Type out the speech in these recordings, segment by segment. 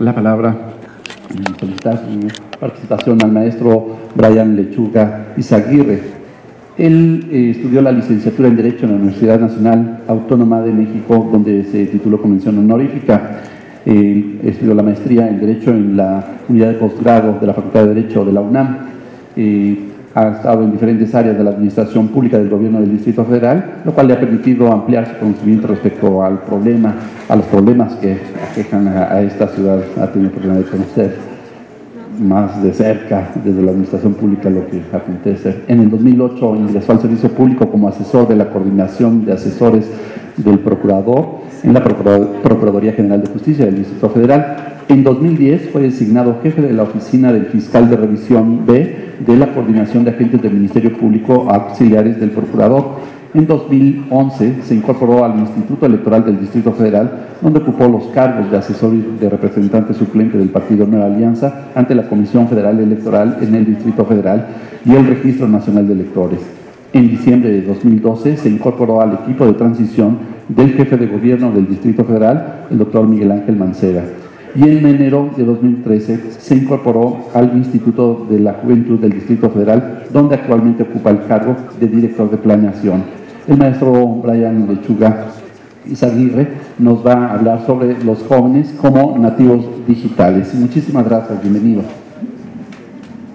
la palabra y solicitar su participación al maestro Brian Lechuga Izaguirre. Él eh, estudió la licenciatura en Derecho en la Universidad Nacional Autónoma de México, donde se tituló Convención Honorífica. Eh, estudió la maestría en Derecho en la unidad de posgrado de la Facultad de Derecho de la UNAM. Eh, ha estado en diferentes áreas de la administración pública del gobierno del Distrito Federal, lo cual le ha permitido ampliar su conocimiento respecto al problema, a los problemas que aquejan a, esta ciudad. Ha tenido oportunidad de conocer más de cerca desde la administración pública lo que acontece. En el 2008 ingresó al servicio público como asesor de la coordinación de asesores del procurador en la Procuraduría General de Justicia del Distrito Federal. En 2010 fue designado jefe de la oficina del fiscal de revisión B de la coordinación de agentes del Ministerio Público auxiliares del Procurador. En 2011 se incorporó al Instituto Electoral del Distrito Federal, donde ocupó los cargos de asesor y de representante suplente del Partido Nueva Alianza ante la Comisión Federal Electoral en el Distrito Federal y el Registro Nacional de Electores. En diciembre de 2012 se incorporó al equipo de transición del jefe de gobierno del Distrito Federal, el doctor Miguel Ángel Mancera y en enero de 2013 se incorporó al Instituto de la Juventud del Distrito Federal, donde actualmente ocupa el cargo de director de planeación. El maestro Brian Lechuga Izaguirre nos va a hablar sobre los jóvenes como nativos digitales. Muchísimas gracias, bienvenido.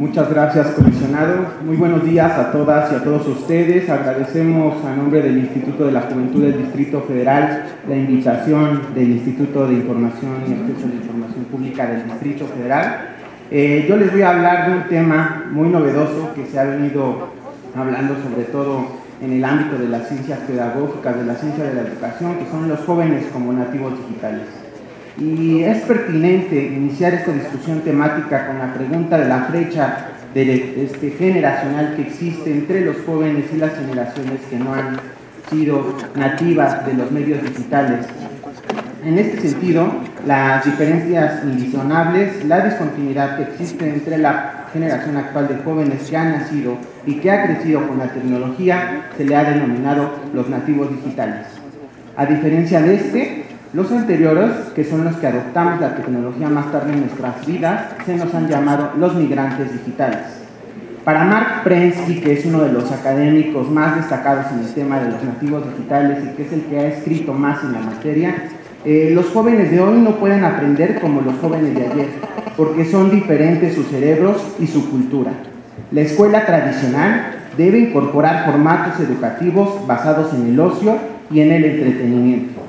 Muchas gracias, comisionado. Muy buenos días a todas y a todos ustedes. Agradecemos a nombre del Instituto de la Juventud del Distrito Federal la invitación del Instituto de Información y Acceso a la Información Pública del Distrito Federal. Eh, yo les voy a hablar de un tema muy novedoso que se ha venido hablando sobre todo en el ámbito de las ciencias pedagógicas, de la ciencia de la educación, que son los jóvenes como nativos digitales. Y es pertinente iniciar esta discusión temática con la pregunta de la brecha de este, generacional que existe entre los jóvenes y las generaciones que no han sido nativas de los medios digitales. En este sentido, las diferencias indisonables, la discontinuidad que existe entre la generación actual de jóvenes que han nacido y que ha crecido con la tecnología, se le ha denominado los nativos digitales. A diferencia de este, los anteriores, que son los que adoptamos la tecnología más tarde en nuestras vidas, se nos han llamado los migrantes digitales. Para Mark Prensky, que es uno de los académicos más destacados en el tema de los nativos digitales y que es el que ha escrito más en la materia, eh, los jóvenes de hoy no pueden aprender como los jóvenes de ayer, porque son diferentes sus cerebros y su cultura. La escuela tradicional debe incorporar formatos educativos basados en el ocio y en el entretenimiento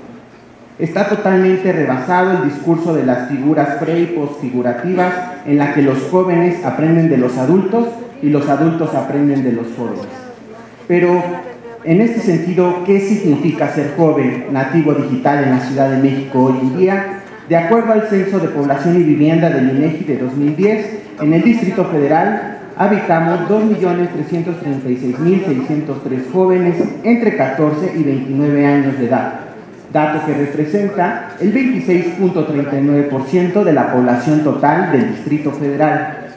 Está totalmente rebasado el discurso de las figuras pre y postfigurativas en la que los jóvenes aprenden de los adultos y los adultos aprenden de los jóvenes. Pero en este sentido, ¿qué significa ser joven nativo digital en la Ciudad de México hoy en día? De acuerdo al Censo de Población y Vivienda del INEGI de 2010, en el Distrito Federal habitamos 2.336.603 jóvenes entre 14 y 29 años de edad dato que representa el 26.39% de la población total del Distrito Federal.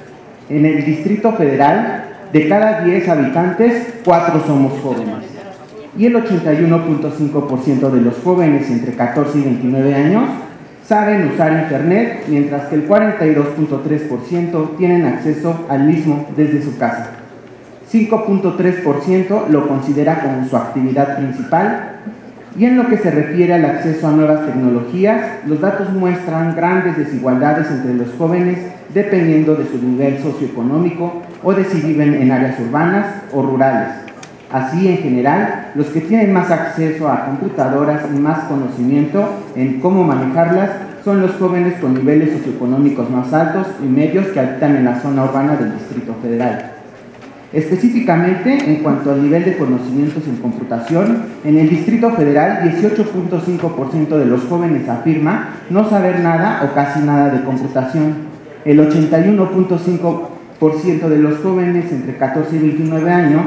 En el Distrito Federal, de cada 10 habitantes, 4 somos jóvenes. Y el 81.5% de los jóvenes entre 14 y 29 años saben usar Internet, mientras que el 42.3% tienen acceso al mismo desde su casa. 5.3% lo considera como su actividad principal y en lo que se refiere al acceso a nuevas tecnologías, los datos muestran grandes desigualdades entre los jóvenes dependiendo de su nivel socioeconómico o de si viven en áreas urbanas o rurales. Así, en general, los que tienen más acceso a computadoras y más conocimiento en cómo manejarlas son los jóvenes con niveles socioeconómicos más altos y medios que habitan en la zona urbana del Distrito Federal. Específicamente, en cuanto al nivel de conocimientos en computación, en el Distrito Federal 18.5% de los jóvenes afirma no saber nada o casi nada de computación. El 81.5% de los jóvenes entre 14 y 29 años,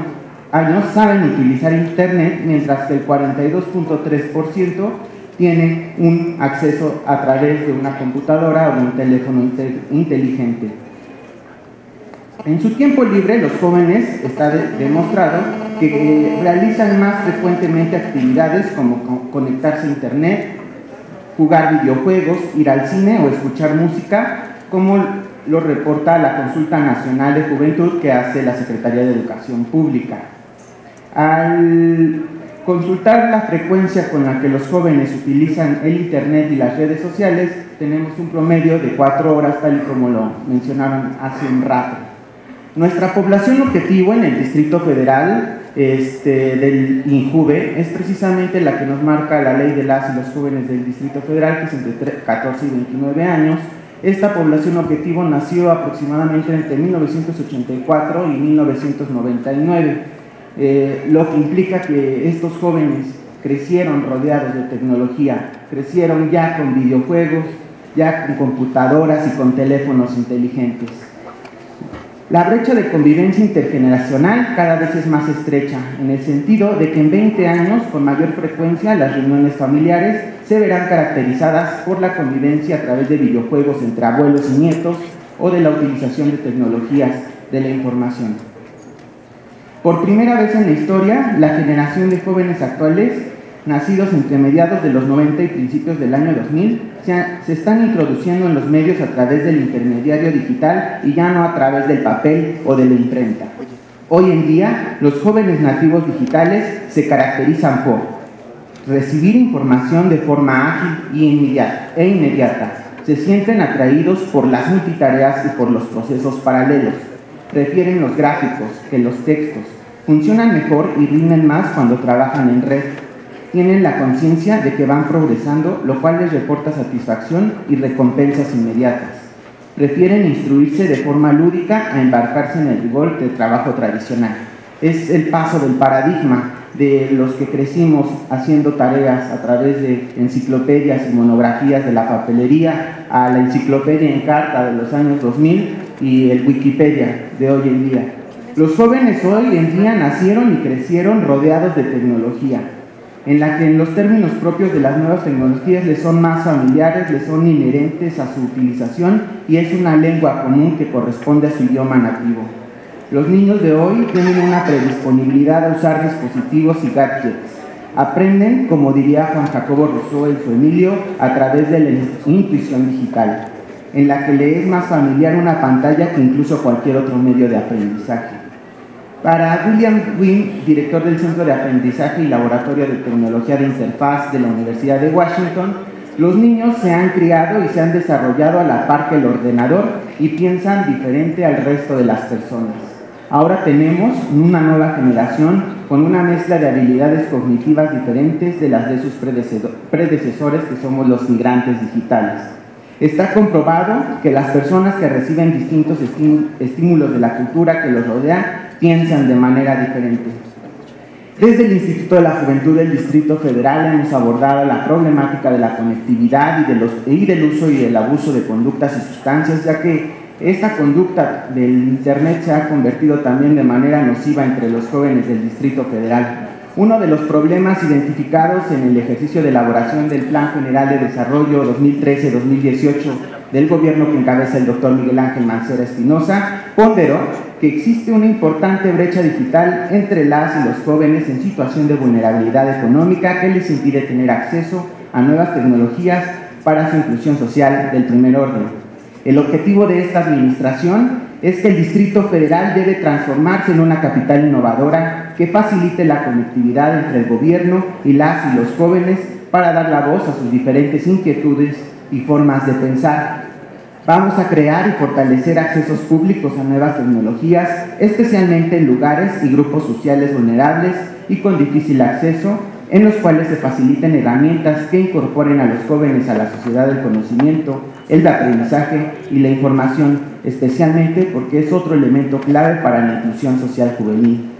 años saben utilizar Internet, mientras que el 42.3% tiene un acceso a través de una computadora o un teléfono inteligente. En su tiempo libre, los jóvenes, está demostrado, que realizan más frecuentemente actividades como conectarse a Internet, jugar videojuegos, ir al cine o escuchar música, como lo reporta la Consulta Nacional de Juventud que hace la Secretaría de Educación Pública. Al consultar la frecuencia con la que los jóvenes utilizan el Internet y las redes sociales, tenemos un promedio de cuatro horas, tal y como lo mencionaron hace un rato. Nuestra población objetivo en el Distrito Federal este, del INJUVE es precisamente la que nos marca la ley de las y los jóvenes del Distrito Federal, que es entre 14 y 29 años. Esta población objetivo nació aproximadamente entre 1984 y 1999, eh, lo que implica que estos jóvenes crecieron rodeados de tecnología, crecieron ya con videojuegos, ya con computadoras y con teléfonos inteligentes. La brecha de convivencia intergeneracional cada vez es más estrecha, en el sentido de que en 20 años, con mayor frecuencia, las reuniones familiares se verán caracterizadas por la convivencia a través de videojuegos entre abuelos y nietos o de la utilización de tecnologías de la información. Por primera vez en la historia, la generación de jóvenes actuales, nacidos entre mediados de los 90 y principios del año 2000, se están introduciendo en los medios a través del intermediario digital y ya no a través del papel o de la imprenta. Hoy en día, los jóvenes nativos digitales se caracterizan por recibir información de forma ágil e inmediata. Se sienten atraídos por las multitareas y por los procesos paralelos. Prefieren los gráficos que los textos. Funcionan mejor y rinden más cuando trabajan en red tienen la conciencia de que van progresando, lo cual les reporta satisfacción y recompensas inmediatas. Prefieren instruirse de forma lúdica a embarcarse en el rigor del trabajo tradicional. Es el paso del paradigma de los que crecimos haciendo tareas a través de enciclopedias y monografías de la papelería a la enciclopedia en carta de los años 2000 y el Wikipedia de hoy en día. Los jóvenes hoy en día nacieron y crecieron rodeados de tecnología en la que en los términos propios de las nuevas tecnologías les son más familiares, les son inherentes a su utilización y es una lengua común que corresponde a su idioma nativo. Los niños de hoy tienen una predisponibilidad a usar dispositivos y gadgets. Aprenden, como diría Juan Jacobo Rousseau en su Emilio, a través de la intuición digital, en la que le es más familiar una pantalla que incluso cualquier otro medio de aprendizaje. Para William Wynne, director del Centro de Aprendizaje y Laboratorio de Tecnología de Interfaz de la Universidad de Washington, los niños se han criado y se han desarrollado a la par que el ordenador y piensan diferente al resto de las personas. Ahora tenemos una nueva generación con una mezcla de habilidades cognitivas diferentes de las de sus predecesores que somos los migrantes digitales. Está comprobado que las personas que reciben distintos estímulos de la cultura que los rodea piensan de manera diferente. Desde el Instituto de la Juventud del Distrito Federal hemos abordado la problemática de la conectividad y, de los, y del uso y el abuso de conductas y sustancias, ya que esta conducta del Internet se ha convertido también de manera nociva entre los jóvenes del Distrito Federal. Uno de los problemas identificados en el ejercicio de elaboración del Plan General de Desarrollo 2013-2018 del gobierno que encabeza el doctor Miguel Ángel Mancera Espinosa ponderó que existe una importante brecha digital entre las y los jóvenes en situación de vulnerabilidad económica que les impide tener acceso a nuevas tecnologías para su inclusión social del primer orden. El objetivo de esta administración es que el Distrito Federal debe transformarse en una capital innovadora que facilite la conectividad entre el gobierno y las y los jóvenes para dar la voz a sus diferentes inquietudes y formas de pensar. Vamos a crear y fortalecer accesos públicos a nuevas tecnologías, especialmente en lugares y grupos sociales vulnerables y con difícil acceso, en los cuales se faciliten herramientas que incorporen a los jóvenes a la sociedad del conocimiento, el de aprendizaje y la información, especialmente porque es otro elemento clave para la inclusión social juvenil.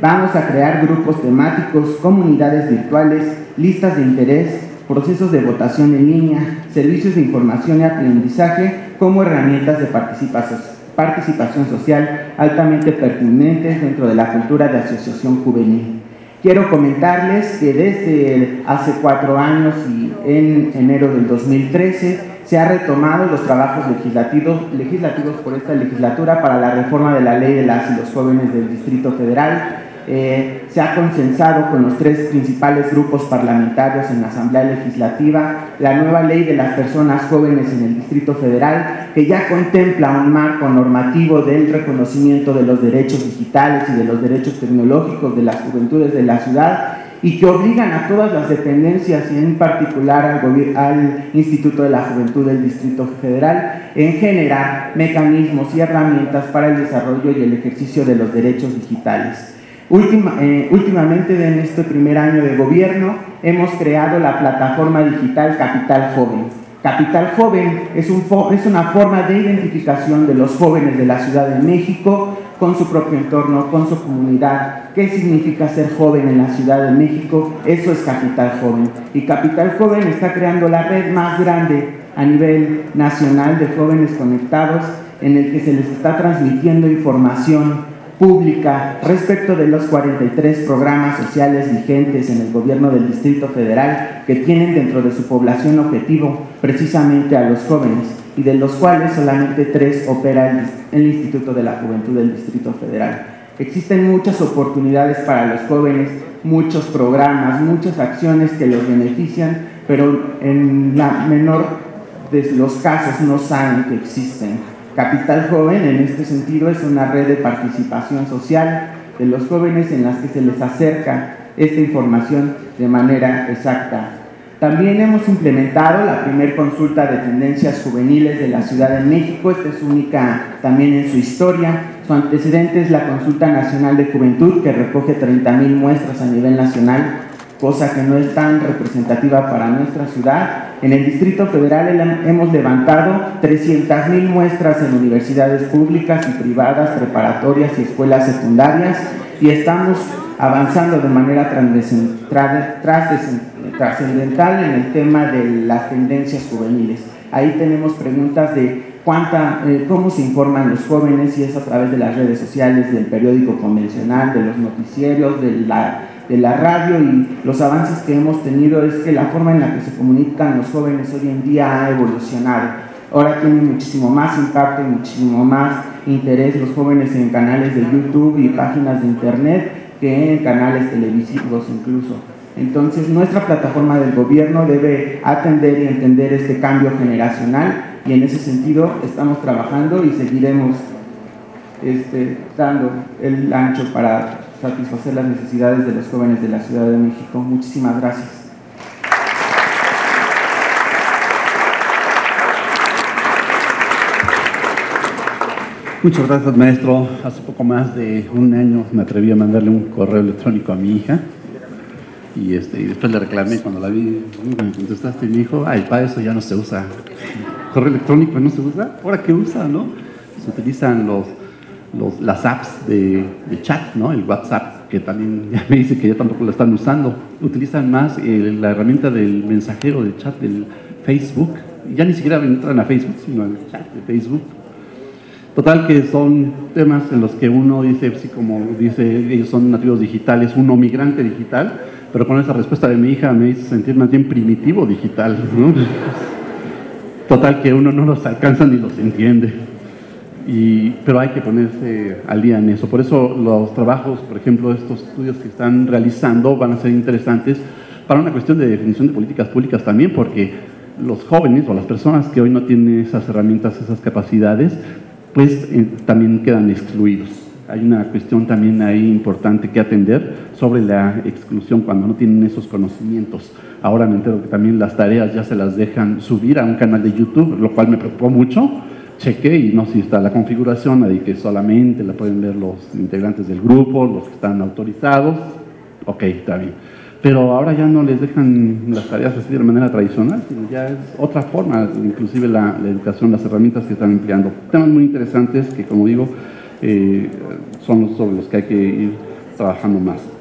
Vamos a crear grupos temáticos, comunidades virtuales, listas de interés, procesos de votación en línea, servicios de información y aprendizaje como herramientas de participación social altamente pertinentes dentro de la cultura de asociación juvenil. Quiero comentarles que desde hace cuatro años y en enero del 2013 se han retomado los trabajos legislativos, legislativos por esta legislatura para la reforma de la ley de las y los jóvenes del Distrito Federal, eh, se ha consensado con los tres principales grupos parlamentarios en la Asamblea Legislativa la nueva ley de las personas jóvenes en el Distrito Federal, que ya contempla un marco normativo del reconocimiento de los derechos digitales y de los derechos tecnológicos de las juventudes de la ciudad y que obligan a todas las dependencias y en particular al, Instituto de la Juventud del Distrito Federal en generar mecanismos y herramientas para el desarrollo y el ejercicio de los derechos digitales. Última, eh, últimamente en este primer año de gobierno hemos creado la plataforma digital Capital Joven. Capital Joven es, es una forma de identificación de los jóvenes de la Ciudad de México con su propio entorno, con su comunidad. ¿Qué significa ser joven en la Ciudad de México? Eso es Capital Joven. Y Capital Joven está creando la red más grande a nivel nacional de jóvenes conectados en el que se les está transmitiendo información pública respecto de los 43 programas sociales vigentes en el gobierno del Distrito Federal que tienen dentro de su población objetivo precisamente a los jóvenes y de los cuales solamente tres opera el, Instituto de la Juventud del Distrito Federal. Existen muchas oportunidades para los jóvenes, muchos programas, muchas acciones que los benefician, pero en la menor de los casos no saben que existen. Capital Joven en este sentido es una red de participación social de los jóvenes en las que se les acerca esta información de manera exacta también hemos implementado la primer consulta de tendencias juveniles de la Ciudad de México. Esta es única también en su historia. Su antecedente es la Consulta Nacional de Juventud, que recoge 30.000 muestras a nivel nacional, cosa que no es tan representativa para nuestra ciudad. En el Distrito Federal hemos levantado 300.000 muestras en universidades públicas y privadas, preparatorias y escuelas secundarias y estamos avanzando de manera trascendental en el tema de las tendencias juveniles. Ahí tenemos preguntas de cuánta, eh, cómo se informan los jóvenes, si es a través de las redes sociales, del periódico convencional, de los noticieros, de la, de la radio y los avances que hemos tenido es que la forma en la que se comunican los jóvenes hoy en día ha evolucionado. Ahora tienen muchísimo más impacto y muchísimo más interés los jóvenes en canales de YouTube y páginas de Internet que en canales televisivos incluso. Entonces nuestra plataforma del gobierno debe atender y entender este cambio generacional y en ese sentido estamos trabajando y seguiremos este, dando el ancho para satisfacer las necesidades de los jóvenes de la Ciudad de México. Muchísimas gracias. Muchas gracias, maestro. Hace poco más de un año me atreví a mandarle un correo electrónico a mi hija y, este, y después le reclamé cuando la vi, contestaste y me dijo, ay, para eso ya no se usa. Correo electrónico no se usa. ¿Ahora qué usa, no? Se utilizan los, los las apps de, chat, ¿no? El WhatsApp, que también ya me dice que ya tampoco lo están usando. Utilizan más eh, la herramienta del mensajero de chat del Facebook. Ya ni siquiera entran a Facebook, sino al chat de Facebook Total que son temas en los que uno dice, sí, como dice, ellos son nativos digitales, uno migrante digital, pero con esa respuesta de mi hija me hizo sentir más bien primitivo digital. Total que uno no los alcanza ni los entiende. Y, pero hay que ponerse al día en eso. Por eso los trabajos, por ejemplo, estos estudios que están realizando van a ser interesantes para una cuestión de definición de políticas públicas también, porque los jóvenes o las personas que hoy no tienen esas herramientas, esas capacidades, pues eh, también quedan excluidos. Hay una cuestión también ahí importante que atender sobre la exclusión cuando no tienen esos conocimientos. Ahora me entero que también las tareas ya se las dejan subir a un canal de YouTube, lo cual me preocupó mucho. Chequé y no si está la configuración, ahí que solamente la pueden ver los integrantes del grupo, los que están autorizados. Ok, está bien pero ahora ya no les dejan las tareas así de manera tradicional, sino ya es otra forma, inclusive la, educación, las herramientas que están empleando. Temas muy interesantes que, como digo, eh, son sobre los que hay que ir trabajando más.